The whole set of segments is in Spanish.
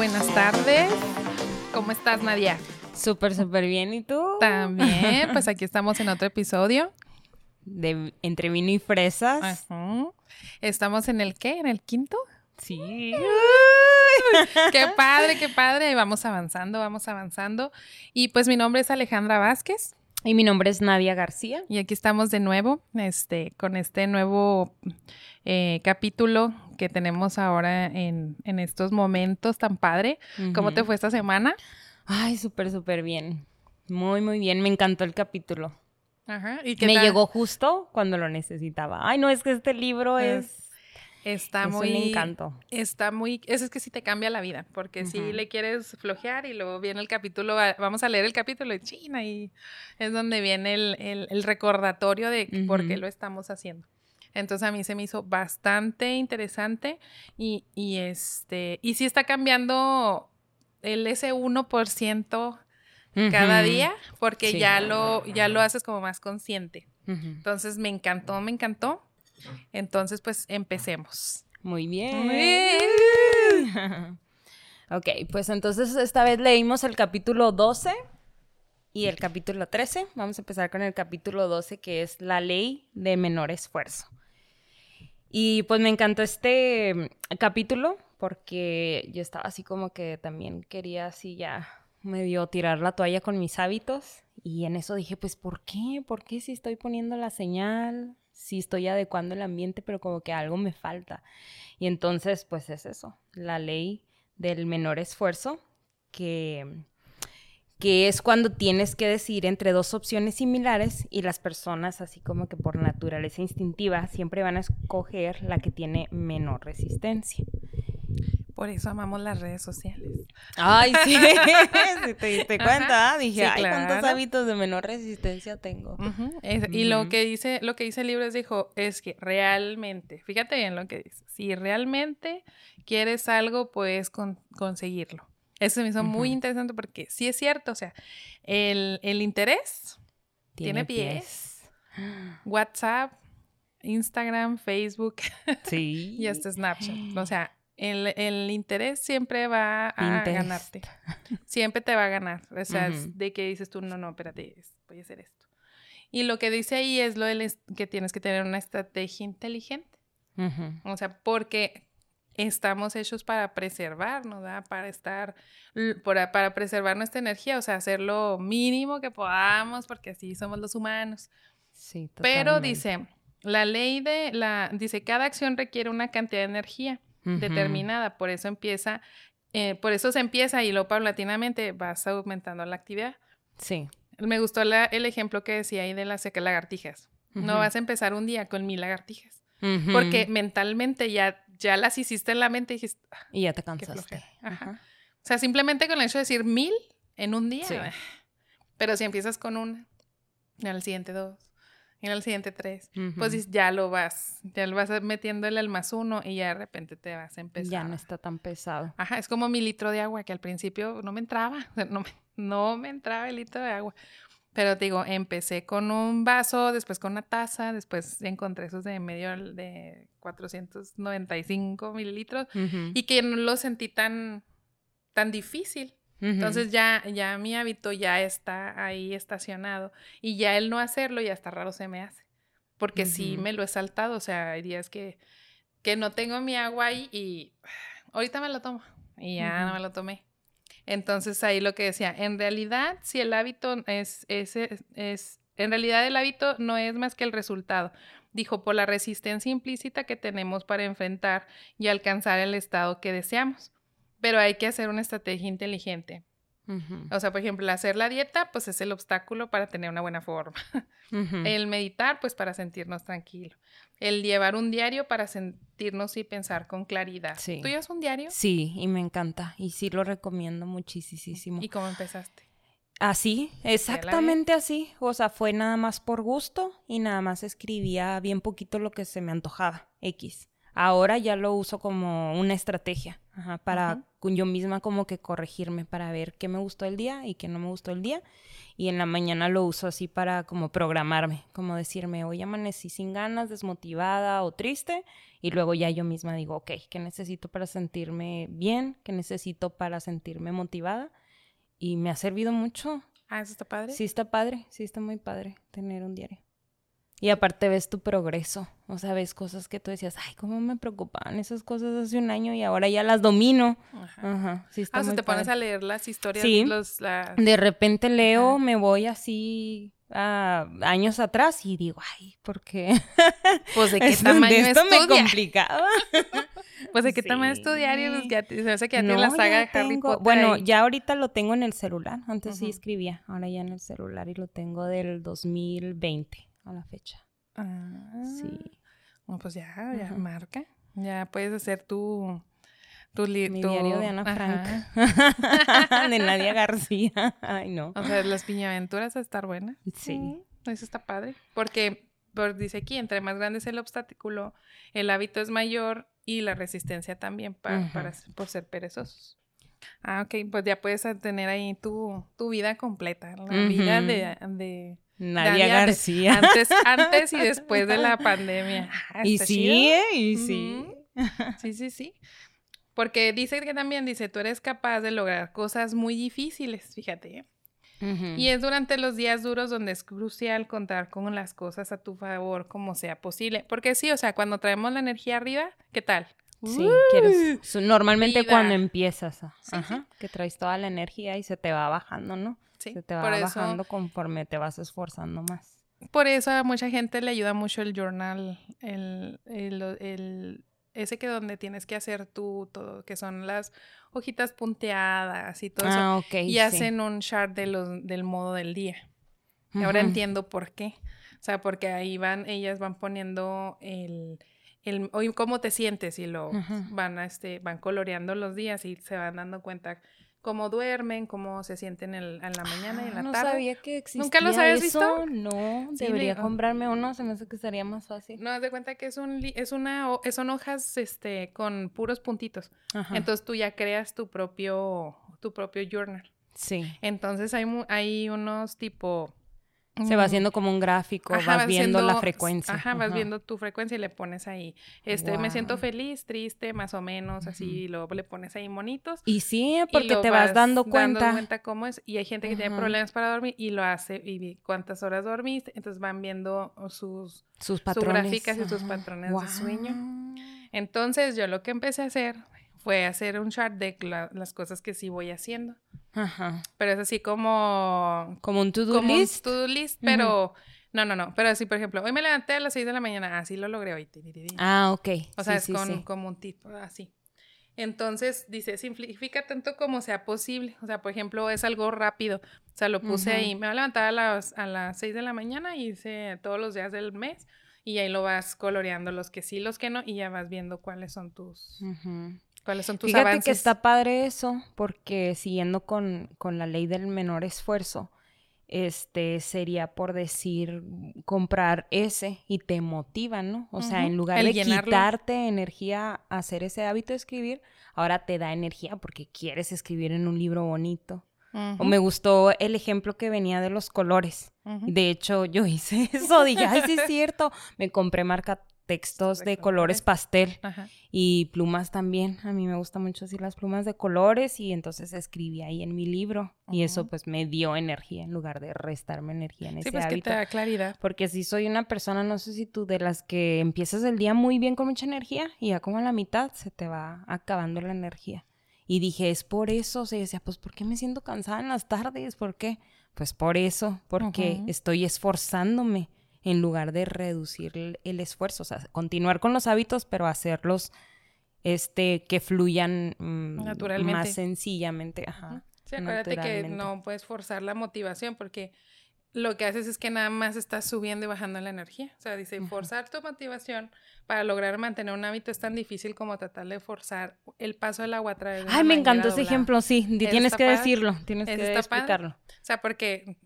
Buenas tardes. ¿Cómo estás, Nadia? Súper, súper bien. ¿Y tú? También, pues aquí estamos en otro episodio. De Entre vino y fresas. Ajá. ¿Estamos en el qué? ¿En el quinto? Sí. qué padre, qué padre. Vamos avanzando, vamos avanzando. Y pues mi nombre es Alejandra Vázquez. Y mi nombre es Nadia García. Y aquí estamos de nuevo, este, con este nuevo eh, capítulo que tenemos ahora en, en, estos momentos tan padre. ¿Cómo te fue esta semana? Ay, súper, súper bien. Muy, muy bien. Me encantó el capítulo. Ajá. ¿Y Me llegó justo cuando lo necesitaba. Ay, no, es que este libro es... Está es muy. Un encanto. Está muy. Eso es que sí te cambia la vida, porque si le quieres flojear y luego viene el capítulo, vamos a leer el capítulo de China y es donde viene el, el, recordatorio de por qué lo estamos haciendo. Entonces a mí se me hizo bastante interesante y, y este. Y sí está cambiando el ese 1% cada día, porque ya, lo, ya lo haces como más consciente. Entonces me encantó, me encantó. Entonces, pues empecemos. Muy bien. ok, pues entonces esta vez leímos el capítulo 12 y el capítulo 13. Vamos a empezar con el capítulo 12, que es la ley de menor esfuerzo. Y pues me encantó este mm, capítulo porque yo estaba así como que también quería así ya medio tirar la toalla con mis hábitos y en eso dije, pues ¿por qué? ¿Por qué si estoy poniendo la señal? sí estoy adecuando el ambiente, pero como que algo me falta. Y entonces, pues es eso, la ley del menor esfuerzo, que, que es cuando tienes que decidir entre dos opciones similares y las personas, así como que por naturaleza instintiva, siempre van a escoger la que tiene menor resistencia. Por eso amamos las redes sociales. Ay, sí, si te diste cuenta, dije, ay, cuántos hábitos de menor resistencia tengo. Y lo que dice, lo que dice el libro es dijo, es que realmente, fíjate bien lo que dice, si realmente quieres algo, puedes conseguirlo. Eso me hizo muy interesante porque sí es cierto, o sea, el, interés tiene, pies. WhatsApp, Instagram, Facebook sí. y hasta Snapchat. O sea, el, interés siempre va a ganarte. Siempre te va a ganar. O sea, de que dices tú, no, no, espérate, voy a hacer esto. Y lo que dice ahí es lo de que tienes que tener una estrategia inteligente. O sea, porque estamos hechos para preservarnos, ¿verdad? Para estar, para, para preservar nuestra energía, o sea, hacer lo mínimo que podamos, porque así somos los humanos. Sí, totalmente. Pero dice, la ley de la, dice, cada acción requiere una cantidad de energía determinada. Por eso empieza, eh, por eso se empieza y luego paulatinamente vas aumentando la actividad. Sí. Me gustó el ejemplo que decía ahí de las lagartijas. No vas a empezar un día con mil lagartijas. Porque mentalmente ya, ya las hiciste en la mente y dijiste. Ah, y ya te cansaste. O sea, simplemente con el hecho de decir mil en un día. Pero si empiezas con una, al siguiente dos, en el siguiente tres, pues ya lo vas, ya lo vas metiéndole el más uno y ya de repente te vas a empezar. Ya no está tan pesado. Ajá, es como mi litro de agua que al principio no me entraba, no me, no me entraba el litro de agua. Pero te digo, empecé con un vaso, después con una taza, después encontré esos de medio de 495 mililitros y que no lo sentí tan, tan difícil. Entonces ya, ya mi hábito ya está ahí estacionado y ya el no hacerlo ya está raro se me hace. Porque sí me lo he saltado, o sea, hay días que, que no tengo mi agua ahí y ahorita me lo tomo y ya no me lo tomé. Entonces ahí lo que decía, en realidad si el hábito es, es, es, en realidad el hábito no es más que el resultado, dijo, por la resistencia implícita que tenemos para enfrentar y alcanzar el estado que deseamos pero hay que hacer una estrategia inteligente. O sea, por ejemplo, hacer la dieta, pues es el obstáculo para tener una buena forma. El meditar, pues para sentirnos tranquilos. El llevar un diario para sentirnos y pensar con claridad. Sí. ¿Tú llevas un diario? Sí, y me encanta. Y sí lo recomiendo muchísimo. ¿Y cómo empezaste? Así, exactamente así. O sea, fue nada más por gusto y nada más escribía bien poquito lo que se me antojaba. X Ahora ya lo uso como una estrategia ajá, para yo misma como que corregirme para ver qué me gustó el día y qué no me gustó el día. Y en la mañana lo uso así para como programarme, como decirme, hoy amanecí sin ganas, desmotivada o triste. Y luego ya yo misma digo, ok, ¿qué necesito para sentirme bien? ¿Qué necesito para sentirme motivada? Y me ha servido mucho. Ah, eso está padre. Sí, está padre, sí, está muy padre tener un diario. Y aparte ves tu progreso, o sea, ves cosas que tú decías, ay, cómo me preocupaban esas cosas hace un año y ahora ya las domino. Ajá. Ajá. Sí, está ah, o sea, te pones a leer las historias. Sí. Los, De repente leo, me voy así a años atrás y digo, ay, ¿por qué? Pues de qué tamaño de esto me complicaba. pues de qué tamaño tu diario, pues, ya, se hace que ya no, la saga Harry Potter. Bueno, ya ahorita lo tengo en el celular, antes sí escribía, ahora ya en el celular y lo tengo del 2020 a la fecha. Ah, sí. Bueno, pues ya, ya marca. Ya puedes hacer tu, tu, Mi diario de Ana Frank. de Nadia García. Ay, no. O sea, las piñaventuras a estar buenas. Sí. eso está padre. Porque, por, dice aquí, entre más grande es el obstáculo, el hábito es mayor y la resistencia también para, para por ser perezosos. Ah, ok, pues ya puedes tener ahí tu, tu vida completa, la vida de Nadia García. Antes, antes y después de la pandemia. Ah, y sí, ¿eh? y sí. Sí, sí, sí. Porque dice que también, dice, tú eres capaz de lograr cosas muy difíciles, fíjate. ¿eh? Y es durante los días duros donde es crucial contar con las cosas a tu favor como sea posible. Porque sí, o sea, cuando traemos la energía arriba, ¿qué tal? Sí, quieres. Normalmente cuando empiezas, ajá, que traes toda la energía y se te va bajando, ¿no? Sí, se te va bajando conforme te vas esforzando más. Por eso a mucha gente le ayuda mucho el journal, el, el, ese que donde tienes que hacer tú todo, que son las hojitas punteadas y todo ah, eso. y hacen un chart de los, del modo del día. Y ahora entiendo por qué. O sea, porque ahí van, ellas van poniendo el, el hoy cómo te sientes y lo van a este, van coloreando los días y se van dando cuenta cómo duermen, cómo se sienten en, la mañana y en la ah, no tarde. No sabía que existía ¿Nunca los habías visto? No, debería comprarme uno, se me hace que sería más fácil. No, haz de cuenta que es un es una son hojas este con puros puntitos. Entonces tú ya creas tu propio tu propio journal. Sí. Entonces hay hay unos tipo se va haciendo como un gráfico, vas, viendo la frecuencia. Ajá, vas viendo tu frecuencia y le pones ahí, este, me siento feliz, triste, más o menos, así, y luego le pones ahí monitos. Y sí, porque te vas, dando cuenta. Dando cuenta cómo es, y hay gente que tiene problemas para dormir y lo hace, y cuántas horas dormiste, entonces van viendo sus, sus patrones. gráficas y sus patrones de sueño. Entonces yo lo que empecé a hacer fue hacer un chart de las cosas que sí voy haciendo. Ajá. Pero es así como... Como un to-do list. to-do list, pero... No, no, no. Pero así, por ejemplo, hoy me levanté a las 6 de la mañana. Así lo logré hoy. Ah, ok. O sea, es con, como un tipo así. Entonces, dice, simplifica tanto como sea posible. O sea, por ejemplo, es algo rápido. O sea, lo puse ahí. Me voy a levantar a las, a las 6 de la mañana y hice todos los días del mes. Y ahí lo vas coloreando los que sí, los que no. Y ya vas viendo cuáles son tus... ¿Cuáles son tus Fíjate que está padre eso, porque siguiendo con, con, la ley del menor esfuerzo, este sería por decir comprar ese y te motiva, ¿no? O sea, en lugar de quitarte energía a hacer ese hábito de escribir, ahora te da energía porque quieres escribir en un libro bonito. O me gustó el ejemplo que venía de los colores. De hecho, yo hice eso, dije, ay, sí es cierto. Me compré marca textos de, colores pastel y plumas también. A mí me gusta mucho así las plumas de colores y entonces escribí ahí en mi libro y eso pues me dio energía en lugar de restarme energía en ese pues hábito. Que te da claridad. Porque si soy una persona, no sé si tú de las que empiezas el día muy bien con mucha energía y ya como a la mitad se te va acabando la energía. Y dije, es por eso, o sea, decía, pues ¿por qué me siento cansada en las tardes? ¿Por qué? Pues por eso, porque estoy esforzándome en lugar de reducir el, esfuerzo, o sea, continuar con los hábitos, pero hacerlos este que fluyan mm, Naturalmente. más sencillamente. Ajá, sí, acuérdate que no puedes forzar la motivación porque lo que haces es que nada más estás subiendo y bajando la energía. O sea, dice, forzar tu motivación para lograr mantener un hábito es tan difícil como tratar de forzar el paso del agua a través de Ay, me encantó ese ejemplo, sí. Tienes que decirlo, tienes que explicarlo. O sea, porque,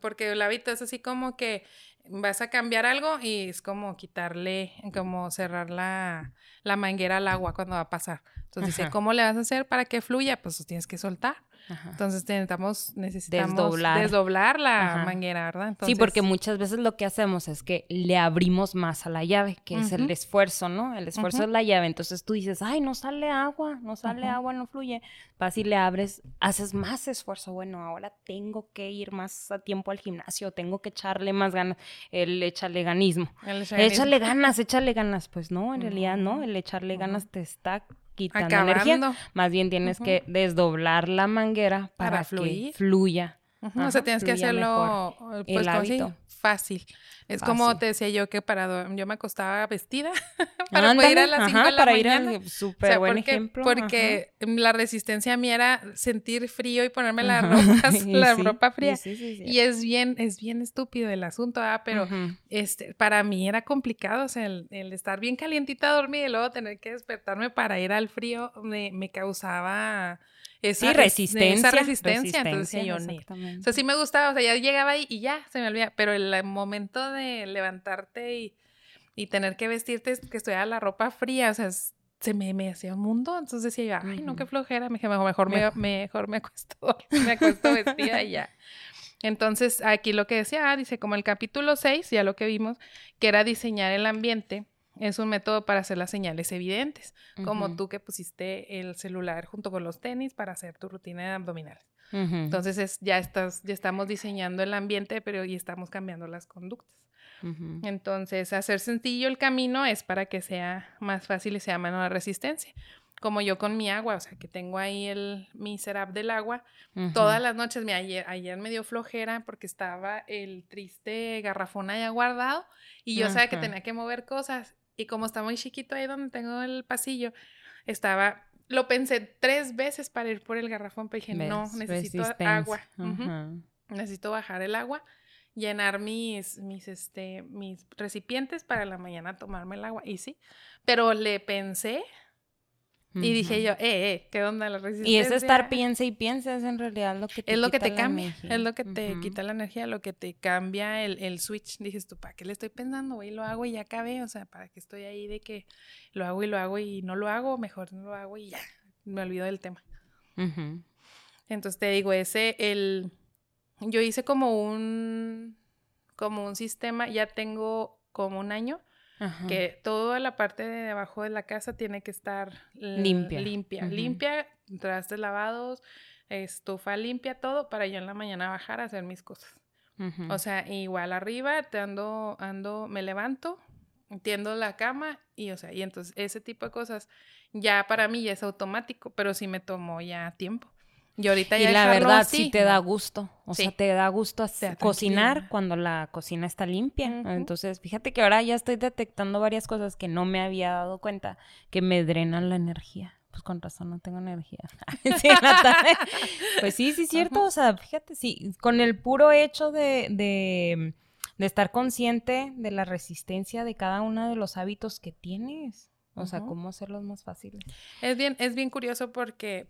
porque el hábito es así como que vas a cambiar algo y es como quitarle, como cerrar la, la manguera al agua cuando va a pasar. Entonces dice. ¿cómo le vas a hacer para que fluya? Pues tienes que soltar. Ajá. Entonces necesitamos, necesitamos Desdoblar. desdoblar, la Ajá. manguera, ¿verdad? Sí, porque muchas veces lo que hacemos es que le abrimos más a la llave, que es el esfuerzo, ¿no? El esfuerzo Ujú. es la llave. Entonces tú dices, ay, no sale agua, no sale agua, no fluye. Vas y le abres, haces más esfuerzo. Bueno, ahora tengo que ir más a tiempo al gimnasio, tengo que echarle más ganas. El échale ganismo. el. Échale ganas, échale ganas. Pues no, en realidad no. El echarle ganas te está quitando energía. acabando. Más bien tienes que desdoblar la manguera para, Para que fluir. fluya. Ajá, o sea, tienes que hacerlo, mejor pues, fácil. Es como te decía yo que para yo me acostaba vestida para poder ir a las 5 ajá, de la para ir mañana. al O súper sea, buen porque, ejemplo. porque la resistencia mía era sentir frío y ponerme la ropa, Y la sí, ropa fría. sí, sí, sí. Y es bien, es bien estúpido el asunto, ¿verdad? Pero este, para mí era complicado, o sea, el, el estar bien calientita dormida y luego tener que despertarme para ir al frío me, me causaba esa, Sí, resistencia. esa resistencia. Entonces exactamente. O sea, sí me gustaba, o sea, ya llegaba ahí y ya, se me olvida. Pero el momento de levantarte y, y tener que vestirte, que estuviera la ropa fría, o sea, es- se me, me hacía un mundo. Entonces decía yo, ay, no, qué flojera. Me dije, mejor, mejor, me, mejor me acuesto, me acuesto vestida y ya. Entonces, aquí lo que decía, ah, dice, como el capítulo 6, ya lo que vimos, que era diseñar el ambiente, es un método para hacer las señales evidentes, como tú que pusiste el celular junto con los tenis para hacer tu rutina de abdominales. ujú. Entonces es, ya estás, ya estamos diseñando el ambiente, pero y estamos cambiando las conductas. Entonces, hacer sencillo el camino es para que sea más fácil y sea menos la resistencia. Como yo con mi agua, o sea, que tengo ahí el, mi setup del agua. Todas las noches, mira, ayer, ayer me dio flojera porque estaba el triste garrafón allá guardado y yo sabía que tenía que mover cosas. Y como está muy chiquito ahí donde tengo el pasillo, estaba, lo pensé tres veces para ir por el garrafón, pero dije, no, necesito agua. Necesito bajar el agua, llenar mis, mis, este, mis recipientes para la mañana tomarme el agua. Y sí, pero le pensé y dije yo, eh, eh, ¿qué onda la resistencia? Y es estar piensa y piensa, es en realidad lo que te Es lo que te cambia, energía. es lo que te quita la energía, lo que te cambia el, el switch. Dices tú, ¿para qué le estoy pensando? Voy y lo hago y ya acabé. O sea, ¿para qué estoy ahí de que lo hago y lo hago y no lo hago? Mejor no lo hago y ya, me olvido del tema. Entonces te digo, ese, el, yo hice como un, como un sistema, ya tengo como un año, Ajá. que toda la parte de abajo de la casa tiene que estar Limpia. limpia, Ujú. limpia, trastes lavados, estufa limpia, todo, para yo en la mañana bajar a hacer mis cosas. O sea, igual arriba, te ando, ando, me levanto, tiendo la cama y, o sea, y entonces ese tipo de cosas ya para mí ya es automático, pero sí me tomó ya tiempo. Y ahorita Y ya la dejarlo verdad así, sí te da gusto. O sea, te da gusto hacer- cocinar cuando la cocina está limpia. Entonces, fíjate que ahora ya estoy detectando varias cosas que no me había dado cuenta que me drenan la energía. Pues con razón no tengo energía. Sí, la. Pues sí, sí es cierto. O sea, fíjate, sí, con el puro hecho de, de, de estar consciente de la resistencia de cada uno de los hábitos que tienes. O sea, cómo hacerlos más fáciles. Es bien, es bien curioso porque,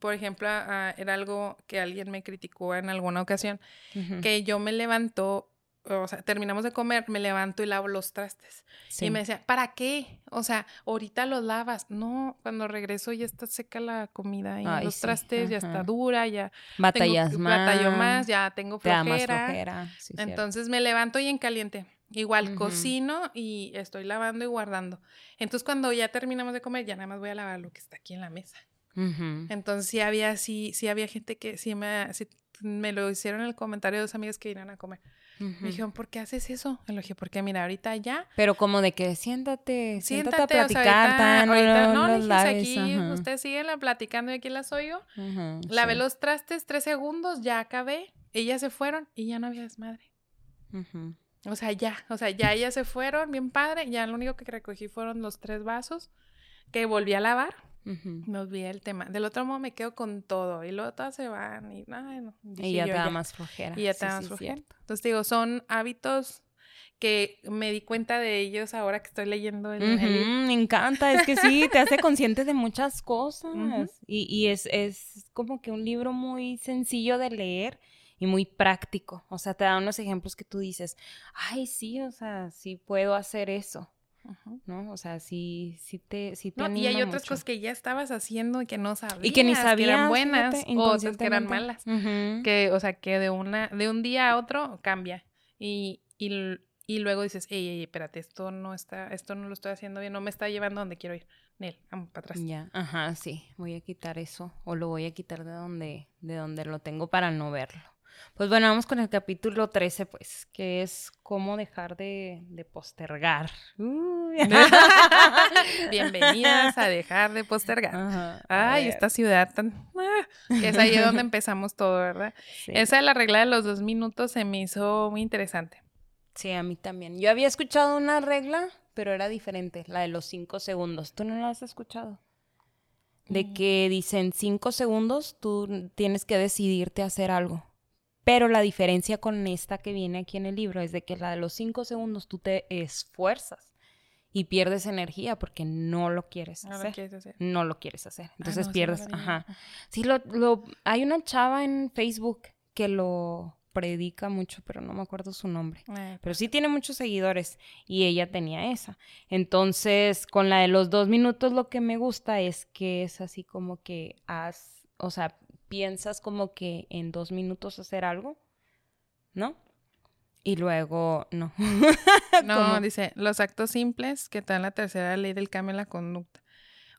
por ejemplo, ah, era algo que alguien me criticó en alguna ocasión, Ujú. que yo me levanto, o sea, terminamos de comer, me levanto y lavo los trastes. Sí. Y me decía, ¿para qué? O sea, ahorita los lavas. No, cuando regreso ya está seca la comida y Ay, los sí, trastes ya está dura, ya Batallas tengo, más. batallo más, ya tengo flojera. flojera. sí. Entonces me levanto y en caliente. Igual cocino y estoy lavando y guardando. Entonces cuando ya terminamos de comer, ya nada más voy a lavar lo que está aquí en la mesa. Ujú. Entonces sí había, sí, sí había gente que sí me, sí me lo hicieron en el comentario de dos amigas que vinieron a comer. Ujú. Me dijeron, ¿por qué haces eso? Le dije, porque mira, ahorita ya, Pero como de que siéntate, siéntate, a siéntate, o sea, platicar, ahorita, tan, ahorita- no, no, dije, laves, aquí ajá. ustedes siguen platicando y aquí las oigo. Ujú, Lavé sí. los trastes tres segundos, ya acabé, ellas se fueron y ya no había desmadre. Ujú. O sea, ya, o sea, ya ellas se fueron, bien padre, ya lo único que recogí fueron los tres vasos que volví a lavar, Ujú. me olvidé el tema. Del otro modo me quedo con todo y luego todas se van y, ay, no, dije Y ya yo, te da más flojera. Y ya Sí, te da más sí, flojera. cierto. Entonces digo, son hábitos que me di cuenta de ellos ahora que estoy leyendo el, el me encanta, es que sí, te hace consciente de muchas cosas. Y, y es, es como que un libro muy sencillo de leer y muy práctico. O sea, te da unos ejemplos que tú dices, ay, sí, o sea, sí puedo hacer eso. ¿No? O sea, sí, sí te, sí te no, Y hay otras cosas que ya estabas haciendo y que no sabías. Y que ni sabías. Que eran buenas o otras que eran malas. Que, o sea, que de, una, de un día a otro cambia. Y, y, y luego dices, ey, ey, espérate, esto no está, esto no lo estoy haciendo bien, no me está llevando donde quiero ir. Nel, vamos para atrás. Ya, ajá, sí, voy a quitar eso o lo voy a quitar de donde, de donde lo tengo para no verlo. Pues bueno, vamos con el capítulo 13, pues, que es cómo dejar de, de postergar. Bienvenidas a dejar de postergar. Ay, esta ciudad tan... Ah, que es ahí donde empezamos todo, ¿verdad? Esa de la regla de los dos minutos se me hizo muy interesante. Sí, a mí también. Yo había escuchado una regla, pero era diferente, la de los cinco segundos. ¿Tú no la has escuchado? De mm. que dicen cinco segundos, tú tienes que decidirte a hacer algo. Pero la diferencia con esta que viene aquí en el libro es de que la de los cinco segundos tú te esfuerzas y pierdes energía porque no lo quieres, no hacer. Lo quieres hacer. No lo quieres hacer. Entonces pierdes. Ajá. Sí, lo, lo, hay una chava en Facebook que lo predica mucho, pero no me acuerdo su nombre. Ah, pero sí tiene muchos seguidores y ella tenía esa. Entonces, con la de los dos minutos, lo que me gusta es que es así como que haz, o sea, piensas como que en dos minutos hacer algo, ¿no? Y luego, no. no, dice, los actos simples que están en la tercera ley del cambio en la conducta.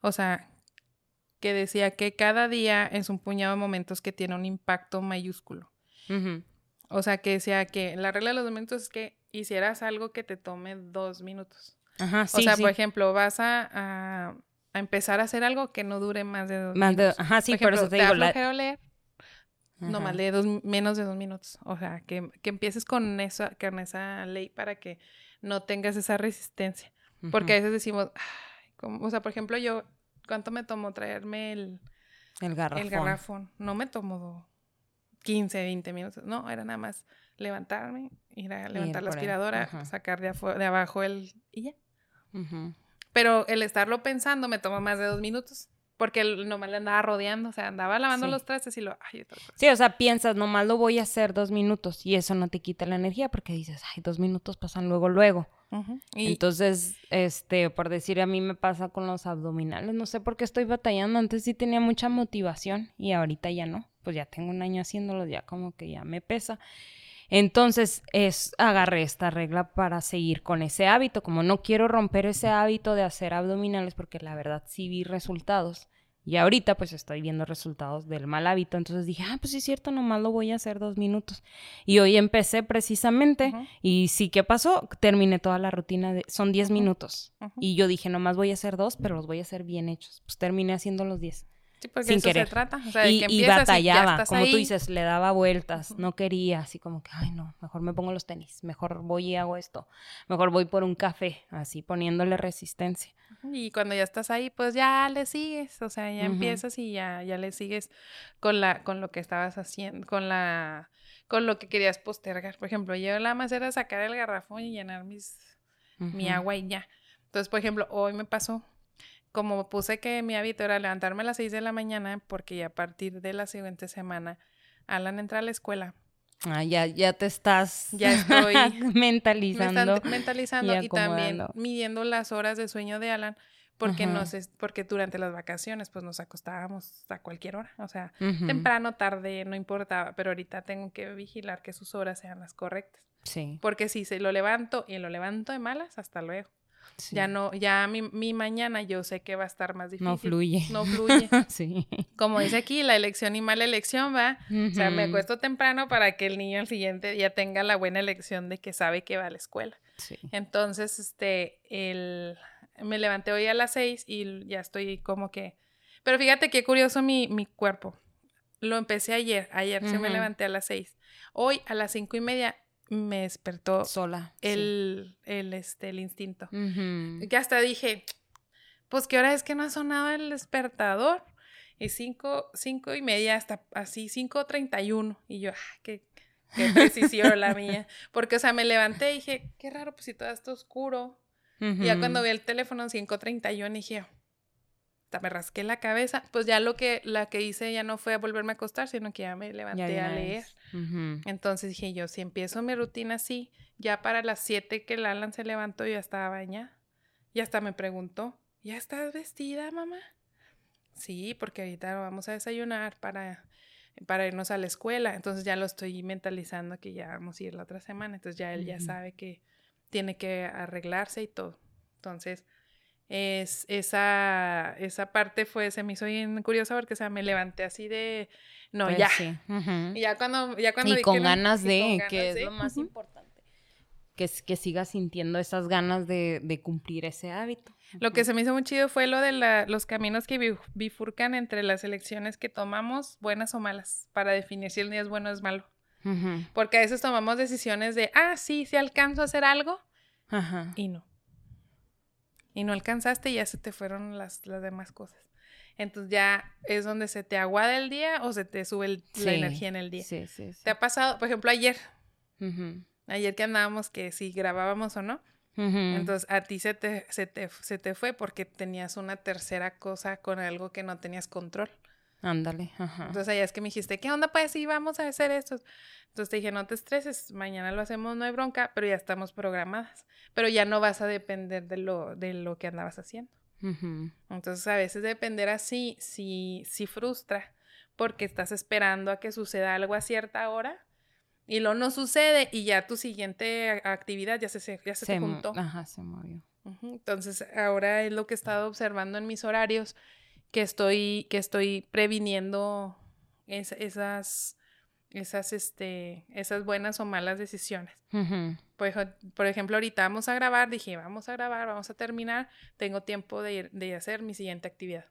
O sea, que decía que cada día es un puñado de momentos que tiene un impacto mayúsculo. O sea, que decía que la regla de los momentos es que hicieras algo que te tome dos minutos. Ajá, sí, o sea, por ejemplo, vas a, a empezar a hacer algo que no dure más de dos minutos. ajá, sí, por, eso te, digo. La... leer, no más de dos, menos de dos minutos. O sea, que, que empieces con esa, con esa ley para que no tengas esa resistencia. Porque a veces decimos, o sea, por ejemplo, yo, ¿cuánto me tomó traerme el, el garrafón? El garrafón. No me tomó 15, 20 minutos. No, era nada más levantarme, ir a levantar la aspiradora, sacar de, de, abajo el... y ya. Pero el estarlo pensando me tomó más de dos minutos. Porque nomás le andaba rodeando, o sea, andaba lavando los trastes y lo... Ay, sí, o sea, piensas, nomás lo voy a hacer dos minutos y eso no te quita la energía porque dices, ay, dos minutos pasan luego, luego. Entonces, este, por decir, a mí me pasa con los abdominales, no sé por qué estoy batallando, antes sí tenía mucha motivación y ahorita ya no, pues ya tengo un año haciéndolo, ya como que ya me pesa. Entonces, es, agarré esta regla para seguir con ese hábito. Como no quiero romper ese hábito de hacer abdominales, porque la verdad sí vi resultados. Y ahorita pues estoy viendo resultados del mal hábito. Entonces dije, ah, pues sí es cierto, nomás lo voy a hacer dos minutos. Y hoy empecé precisamente. Y sí, ¿qué pasó? Terminé toda la rutina de, son diez minutos. Y yo dije, nomás voy a hacer dos, pero los voy a hacer bien hechos. Pues terminé haciendo los sin querer. se trata. y, batallaba, como tú dices, le daba vueltas, no quería, así como que, ay no, mejor me pongo los tenis, mejor voy y hago esto, mejor voy por un café, así poniéndole resistencia. Y cuando ya estás ahí, pues ya le sigues, o sea, ya empiezas y ya, ya le sigues con la, con lo que estabas haciendo, con la, con lo que querías postergar. Por ejemplo, yo la más era sacar el garrafón y llenar mis, mi agua y ya. Entonces, por ejemplo, hoy me pasó, como puse que mi hábito era levantarme a las 6 de la mañana, porque ya a partir de la siguiente semana Alan entra a la escuela. Ah, ya, ya te estás ya estoy mentalizando. mentalizando y, también midiendo las horas de sueño de Alan, porque porque durante las vacaciones pues nos acostábamos a cualquier hora, o sea, temprano, tarde, no importaba, pero ahorita tengo que vigilar que sus horas sean las correctas. Sí. Porque si se lo levanto y lo levanto de malas, hasta luego. Ya no, ya mi, mi, mañana yo sé que va a estar más difícil. No fluye. No fluye. sí. Como dice aquí, la elección y mala elección va. O sea, me acuesto temprano para que el niño al siguiente día tenga la buena elección de que sabe que va a la escuela. Sí. Entonces, este, el, me levanté hoy a las seis y ya estoy como que... Pero fíjate qué curioso mi, mi cuerpo. Lo empecé ayer, ayer se me levanté a las seis. Hoy a las cinco y media me despertó sola el, el, este, el instinto. Que hasta dije, pues qué hora es que no ha sonado el despertador. Y cinco, cinco y media hasta así, cinco treinta y uno. Y yo, ah, qué, qué precisión la mía. Porque, o sea, me levanté y dije, qué raro, pues si todo está oscuro. Y ya cuando vi el teléfono en 5.31 dije, hasta me rasqué la cabeza. Pues ya lo que, la que hice ya no fue a volverme a acostar, sino que ya me levanté a leer. Entonces dije yo, si empiezo mi rutina así, ya para las 7 que el Alan se levantó, ya estaba bañada. Y hasta me preguntó, ¿ya estás vestida, mamá? Sí, porque ahorita vamos a desayunar para, para irnos a la escuela. Entonces ya lo estoy mentalizando que ya vamos a ir la otra semana. Entonces ya él ya sabe que tiene que arreglarse y todo. Entonces, es, esa, esa parte fue, se me hizo bien curiosa porque, o sea, me levanté así de, no, pues ya. Y ya cuando, ya cuando y con ganas de, que es lo más importante. Que, que sigas sintiendo esas ganas de, de cumplir ese hábito. Lo que se me hizo muy chido fue lo de la, los caminos que bifurcan entre las elecciones que tomamos, buenas o malas, para definir si el día es bueno o es malo. Porque a veces tomamos decisiones de, ah, sí, sí alcanzo a hacer algo, y no y no alcanzaste y ya se te fueron las, las demás cosas. Entonces ya es donde se te aguada el día o se te sube la energía en el día. Sí, sí, sí. ¿Te ha pasado, por ejemplo, ayer? Ayer que andábamos que si grabábamos o no. Entonces a ti se te, se, te, se te fue porque tenías una tercera cosa con algo que no tenías control. Ándale, ajá. Entonces allá es que me dijiste, ¿qué onda? Pues sí, vamos a hacer esto. Entonces te dije, no te estreses, mañana lo hacemos, no hay bronca, pero ya estamos programadas. Pero ya no vas a depender de lo, de lo que andabas haciendo. Entonces a veces depender así, sí, sí frustra, porque estás esperando a que suceda algo a cierta hora y lo no sucede y ya tu siguiente actividad ya se, ya se, te juntó. Ajá, se movió. Entonces ahora es lo que he estado observando en mis horarios que estoy, que estoy previniendo esas, esas, este, esas buenas o malas decisiones. por, ejemplo, ahorita vamos a grabar, dije, vamos a grabar, vamos a terminar, tengo tiempo de, de hacer mi siguiente actividad.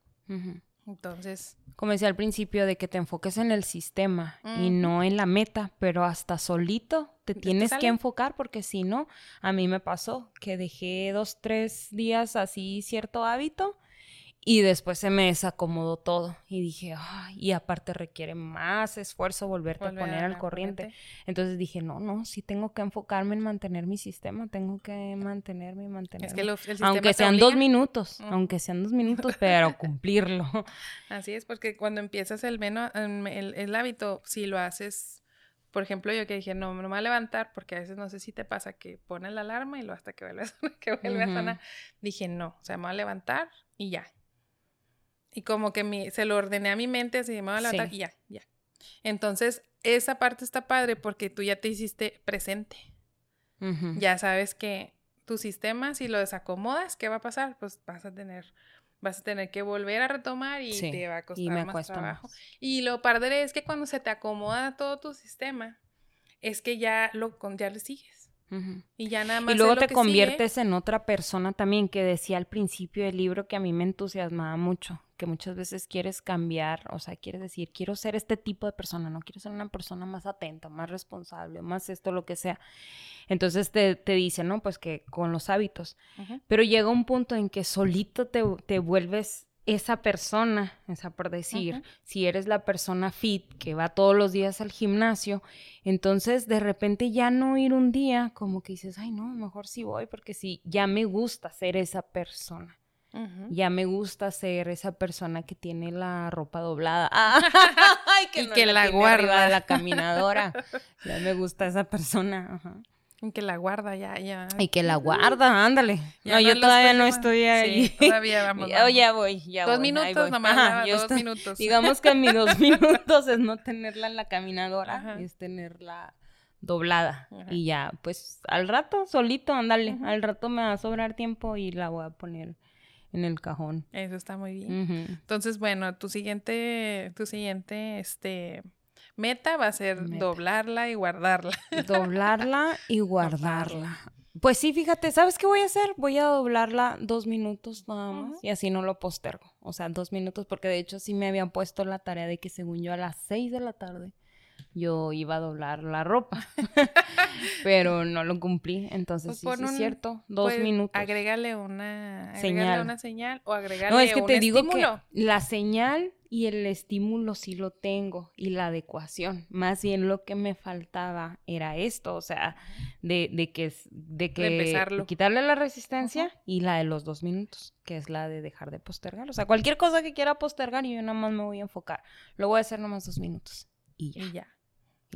Entonces. Como decía al principio, de que te enfoques en el sistema y no en la meta, pero hasta solito te tienes que enfocar porque si no, a mí me pasó que dejé dos, tres días así cierto hábito y después se me desacomodó todo y dije, ay, y aparte requiere más esfuerzo volverte a poner al corriente. Entonces dije, no, no, sí tengo que enfocarme en mantener mi sistema, tengo que mantenerme y mantenerme. Es que aunque sean dos minutos, aunque sean dos minutos, pero cumplirlo. Así es, porque cuando empiezas el, menos, el, el, hábito, si lo haces por ejemplo, yo que dije, no, no me voy a levantar, porque a veces no sé si te pasa que pones la alarma y lo hasta que vuelve a sonar, que vuelve a sonar. Dije, no, o sea, me voy a levantar y ya, y como que mi, se lo ordené a mi mente, así me voy a levantar y ya, ya. Entonces, esa parte está padre porque tú ya te hiciste presente. Ya sabes que tu sistema, si lo desacomodas, ¿qué va a pasar? Pues vas a tener, vas a tener que volver a retomar y te va a costar más trabajo. Y lo padre es que cuando se te acomoda todo tu sistema, es que ya lo ya le sigues. Y ya nada más. Y luego te conviertes en otra persona también, que decía al principio del libro que a mí me entusiasmaba mucho, que muchas veces quieres cambiar, o sea, quieres decir, quiero ser este tipo de persona, no quiero ser una persona más atenta, más responsable, más esto, lo que sea. Entonces te, te dice, ¿no? Pues que con los hábitos. Pero llega un punto en que solito te, te vuelves esa persona, esa por decir, si eres la persona fit que va todos los días al gimnasio, entonces de repente ya no ir un día, como que dices, ay no, mejor sí voy, porque sí, ya me gusta ser esa persona. Ya me gusta ser esa persona que tiene la ropa doblada. Ay, que y que la, guarda. la caminadora. ya me gusta esa persona. Ajá. Y que la guarda ya, ya. Y que la guarda, ándale. no, yo todavía no estoy ahí. Sí, todavía vamos. ya, ya voy, ya dos minutos nomás, dos minutos. Digamos que mis dos minutos es no tenerla en la caminadora, es tenerla doblada. Y ya, pues al rato, solito, ándale. Al rato me va a sobrar tiempo y la voy a poner en el cajón. Eso está muy bien. Entonces, bueno, tu siguiente, tu siguiente, este Meta va a ser doblarla y guardarla. Doblarla y guardarla. Pues sí, fíjate, ¿sabes qué voy a hacer? Voy a doblarla dos minutos nada más y así no lo postergo. O sea, dos minutos porque de hecho sí me habían puesto la tarea de que según yo a las seis de la tarde yo iba a doblar la ropa, pero no lo cumplí, entonces pues sí, es cierto, dos pues, minutos. Agrégale una señal. una señal o agregarle No, es que te digo que la señal y el estímulo sí lo tengo y la adecuación. Más bien lo que me faltaba era esto, o sea, de, de que, de que quitarle la resistencia y la de los dos minutos, que es la de dejar de postergar. O sea, cualquier cosa que quiera postergar, yo nada más me voy a enfocar. Lo voy a hacer nomás dos minutos y ya.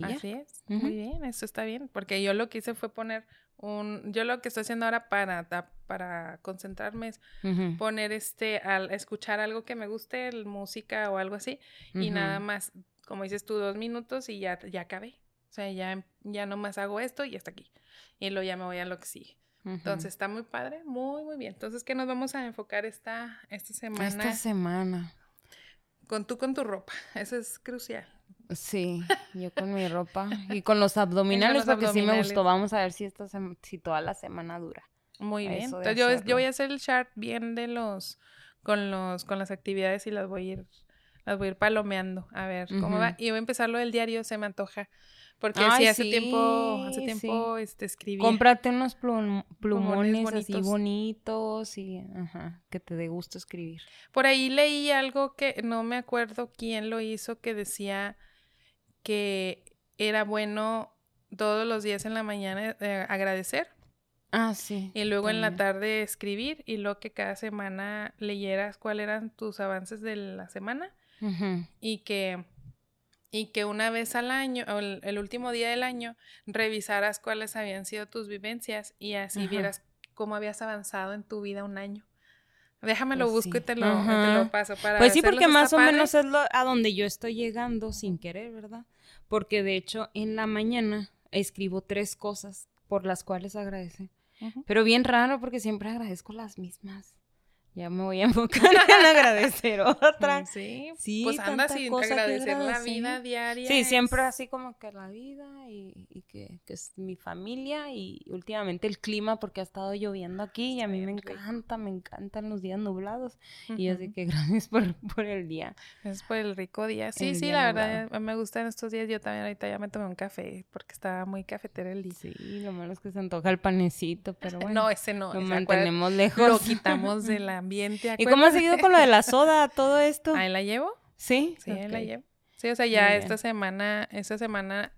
Así es. Muy bien, eso está bien. Porque yo lo que hice fue poner un. Yo lo que estoy haciendo ahora para, para concentrarme es poner este. al escuchar algo que me guste, música o algo así. Y nada más, como dices tú, dos minutos y ya, ya acabé. O sea, ya, ya nomás hago esto y hasta aquí. Y luego ya me voy a lo que sigue. Entonces está muy padre, muy, muy bien. Entonces, ¿qué nos vamos a enfocar esta, esta semana? Esta semana. Con tú, con tu ropa. Eso es crucial. Sí, yo con mi ropa y con los abdominales porque sí me gustó. Vamos a ver si esta si toda la semana dura. Muy bien. Entonces yo, yo, voy a hacer el chart bien de los con los con las actividades y las voy a ir las voy a ir palomeando a ver cómo va y voy a empezar lo del diario, se me antoja. Porque sí, hace tiempo, hace tiempo este, escribí. Cómprate unos plumones así bonitos y ajá, que te dé gusto escribir. Por ahí leí algo que no me acuerdo quién lo hizo, que decía que era bueno todos los días en la mañana eh, agradecer. Ah, sí. Y luego en la tarde escribir y luego que cada semana leyeras cuáles eran tus avances de la semana y que y que una vez al año o el, último día del año revisaras cuáles habían sido tus vivencias y así vieras cómo habías avanzado en tu vida un año. Déjame lo pues busco y te lo, te lo, paso para Pues sí, porque más o menos es lo, a donde yo estoy llegando sin querer, ¿verdad? Porque de hecho en la mañana escribo tres cosas por las cuales agradece. Pero bien raro porque siempre agradezco las mismas. Ya me voy a enfocar en agradecer otra. Sí, sí pues anda sin agradecer la vida diaria. Sí, siempre así como que la vida y, que, es mi familia y últimamente el clima porque ha estado lloviendo aquí y a mí me encanta, me encantan los días nublados. Y así que gracias por, por, el día. Gracias por el rico día. Sí, sí, la verdad me gustan estos días. Yo también ahorita ya me tomé un café porque estaba muy cafetero el día. Sí, lo malo es que se antoja el panecito, pero bueno. No, ese no. Lo mantenemos lejos. Lo quitamos de la ¿Y cómo ha seguido con lo de la soda, todo esto? ¿Ahí la llevo? Sí. Sí, ahí la llevo. Sí, o sea, ya esta semana, esta semana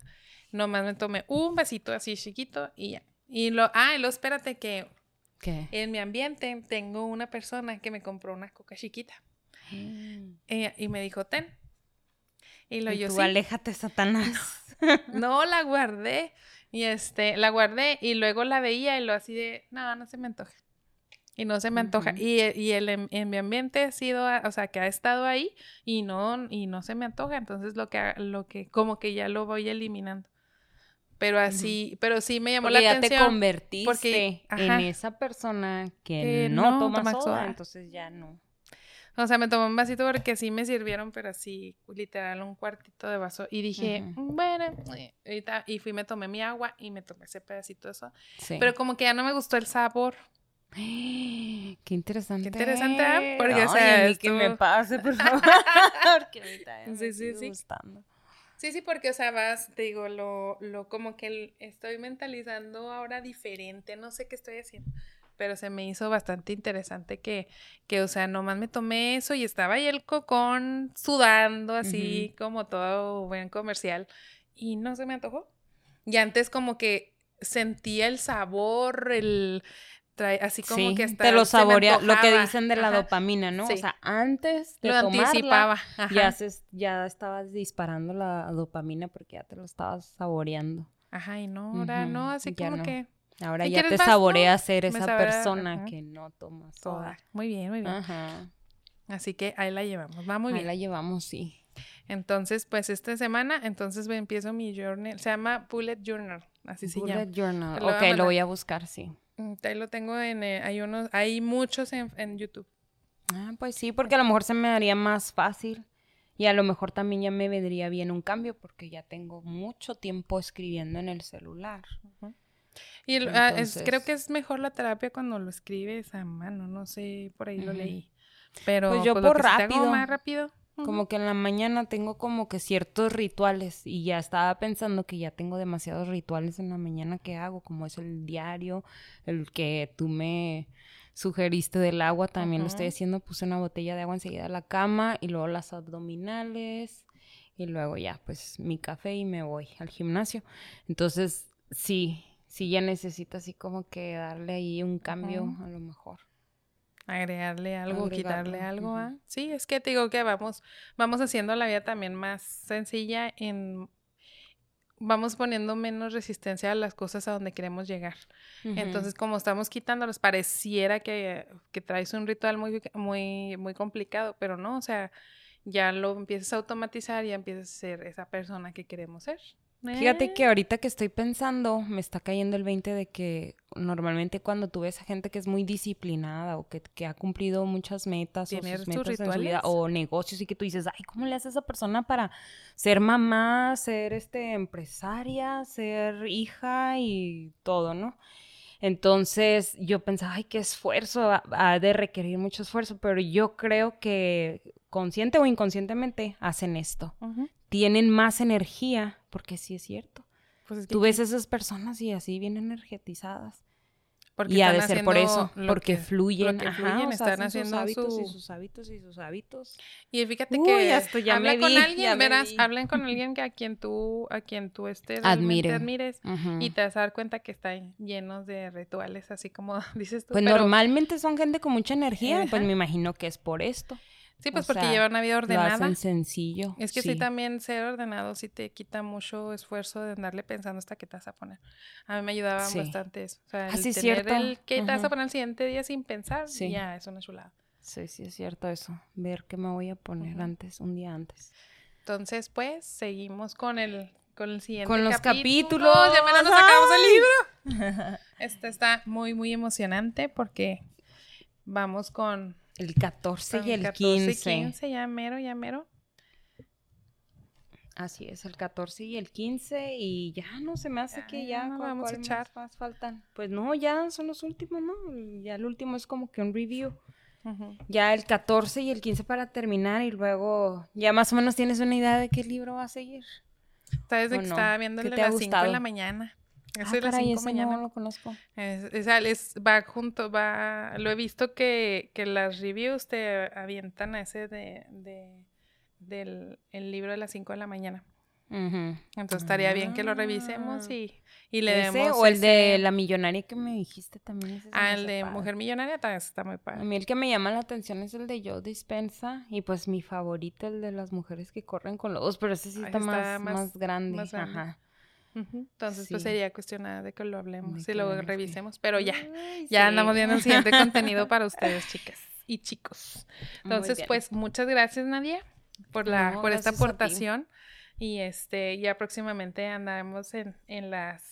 nomás me tomé un vasito así chiquito y ya. Y lo, ah, y lo espérate que ¿Qué? en mi ambiente tengo una persona que me compró una coca chiquita. Mm. Eh, y me dijo, ten. Y lo yo tú, aléjate, Satanás. no, la guardé. Y este, la guardé y luego la veía y lo así de, no, no se me antoja y no se me antoja. y, y, el en, mi ambiente ha sido, o sea, que ha estado ahí y no, y no se me antoja. Entonces lo que, lo que, como que ya lo voy eliminando. Pero así, pero sí me llamó la atención. ya te convertiste en esa persona que, no, toma, soda, entonces ya no. O sea, me tomé un vasito porque sí me sirvieron, pero así, literal, un cuartito de vaso. Y dije, bueno, ahorita, y fui, me tomé mi agua y me tomé ese pedacito de eso. Pero como que ya no me gustó el sabor. Qué interesante. Qué interesante, ¿eh? Porque, o sea, que me pase, por favor. porque ahorita sí, sí, sí. Sí, sí, porque, o sea, vas, te digo, lo, lo, como que estoy mentalizando ahora diferente, no sé qué estoy haciendo, pero se me hizo bastante interesante que, que o sea, nomás me tomé eso y estaba ahí el cocón sudando, así como todo buen comercial, y no se me antojó. Y antes como que sentía el sabor, el, así como que te lo saborea, lo que dicen de la dopamina, ¿no? O sea, antes de lo anticipaba, ya se, ya estabas disparando la dopamina porque ya te lo estabas saboreando. Ajá, y no, ahora no, así como que ahora ya te saborea ser esa persona que no toma soda. Muy bien, muy bien. Ajá. Así que ahí la llevamos, va muy bien. Ahí la llevamos, sí. Entonces, pues esta semana, entonces empiezo mi journal, se llama Bullet Journal, así se llama. Bullet Journal, ok, lo voy a buscar, sí. Mm, ahí lo tengo en, eh, hay unos, hay muchos en, en, YouTube. Ah, pues sí, porque a lo mejor se me haría más fácil y a lo mejor también ya me vendría bien un cambio porque ya tengo mucho tiempo escribiendo en el celular. Y ah, creo que es mejor la terapia cuando lo escribes a mano, no sé, por ahí lo leí. Pero pues yo pues, por rápido. más rápido. Como que en la mañana tengo como que ciertos rituales y ya estaba pensando que ya tengo demasiados rituales en la mañana que hago, como es el diario, el que tú me, sugeriste del agua, también lo estoy haciendo. Puse una botella de agua enseguida a la cama y luego las abdominales y luego ya, pues mi café y me voy al gimnasio. Entonces, sí, sí ya necesito así como que darle ahí un cambio a lo mejor. Agregarle algo, quitarle algo. ¿ah? Sí, es que te digo que vamos, vamos haciendo la vida también más sencilla en vamos poniendo menos resistencia a las cosas a donde queremos llegar. Entonces, como estamos quitándolos, pareciera que, que traes un ritual muy, muy, muy complicado, pero no, o sea, ya lo empiezas a automatizar y ya empiezas a ser esa persona que queremos ser. Fíjate ¿Eh? que ahorita que estoy pensando, me está cayendo el 20 de que normalmente cuando tú ves a gente que es muy disciplinada o que, que ha cumplido muchas metas o ¿Tiene sus metas en su vida o negocios y que tú dices, ay, ¿cómo le hace a esa persona para ser mamá, ser este empresaria, ser hija y todo, ¿no? Entonces yo pensaba, ay, qué esfuerzo, ha, de requerir mucho esfuerzo, pero yo creo que consciente o inconscientemente hacen esto Ujú. Tienen más energía, porque sí es cierto. Pues es que Tú ves esas personas y así bien energetizadas. porque y ha de ser por eso, porque que- fluyen, ajá, o sea, están haciendo sus hábitos su- y sus hábitos y sus hábitos. Y fíjate Uy, que hasta ya habla me con vi, alguien, ya verás, hablen con alguien que a quien tú, a quien tú estés Admire. admires y te vas a dar cuenta que están llenos de rituales, así como dices tú. Pues pero- normalmente son gente con mucha energía, pues me imagino que es por esto. Sí, pues o porque sea, llevan una vida Lo ordenada. hacen sencillo. Es que sí. también ser ordenado sí te quita mucho esfuerzo de andarle pensando hasta qué te vas a poner. A mí me ayudaba Sí. bastante eso. O sea, Ah, el tener cierto. el qué te vas a poner el siguiente día sin pensar, Sí. ya es una chulada. Sí, sí, es cierto eso. Ver qué me voy a poner antes, un día antes. Entonces, pues, seguimos con el, con el siguiente Con los capítulo. capítulos. Ya menos nos sacamos el libro. Este está muy, muy emocionante porque vamos con, El 14 con y el 14 15. 15, ya mero, ya mero. Así es, el 14 y el 15 y ya no se me hace Ya, que ya no ¿cuál- vamos a cuál más- echar. más faltan. Pues no, ya son los últimos, ¿no? Ya el último es como que un review. Ujú. Ya el 14 y el 15 para terminar y luego ya más o menos tienes una idea de qué libro va a seguir. Sabes de ¿O que no? estaba viendo ¿Qué el de las 5 de la mañana. Ese Ah, de las caray, 5 de ese la mañana. no lo conozco. Es, es es- va junto, va, lo he visto que, que las reviews te avientan a ese de, de- del el libro de las 5 de la mañana. Ujú. Entonces estaría bien que lo revisemos Ah. y, y le ¿Ese demos o el de ese- la millonaria que me dijiste también. ese Ah, el de padre. Mujer Millonaria también está muy A padre. mí el que me llama la atención es el de Joe Dispensa y pues mi favorito el de las mujeres que corren con lobos, pero ese sí Ah, está, ese más, está más- más grande. más grande. Ajá. Entonces, pues sería cuestión de que lo hablemos y lo revisemos. Pero ya, Ay, ya sí. andamos viendo el siguiente contenido para ustedes, chicas y chicos. Entonces, pues muchas gracias, Nadia, por la, No, por esta aportación. Y este, ya próximamente andaremos en, en las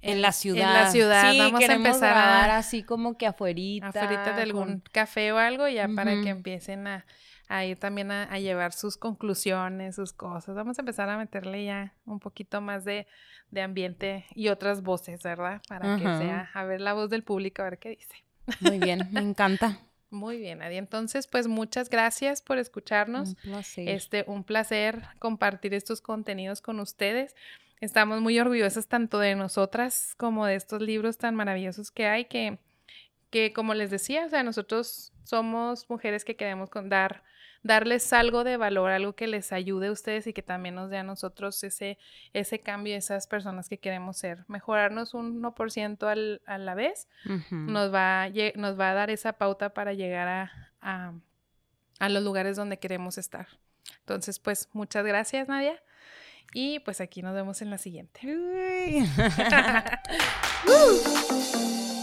En la ciudad. En la ciudad. Sí, Vamos a empezar a, así como que afuerita. afuera de algún con- café o algo, ya para que empiecen a, a ir también a, a llevar sus conclusiones, sus cosas. Vamos a empezar a meterle ya un poquito más de, de ambiente y otras voces, ¿verdad? Para que sea, a ver la voz del público, a ver qué dice. Muy bien, me encanta. Muy bien, Adi. Entonces, pues muchas gracias por escucharnos. Un placer. Este, un placer compartir estos contenidos con ustedes. Estamos muy orgullosas tanto de nosotras como de estos libros tan maravillosos que hay, que, que como les decía, o sea, nosotros somos mujeres que queremos con- dar, darles algo de valor, algo que les ayude a ustedes y que también nos dé a nosotros ese, ese cambio, esas personas que queremos ser. Mejorarnos un 1% al, a la vez nos va, a nos va a dar esa pauta para llegar a, a, a los lugares donde queremos estar. Entonces, pues muchas gracias, Nadia. Y pues aquí nos vemos en la siguiente. Uy.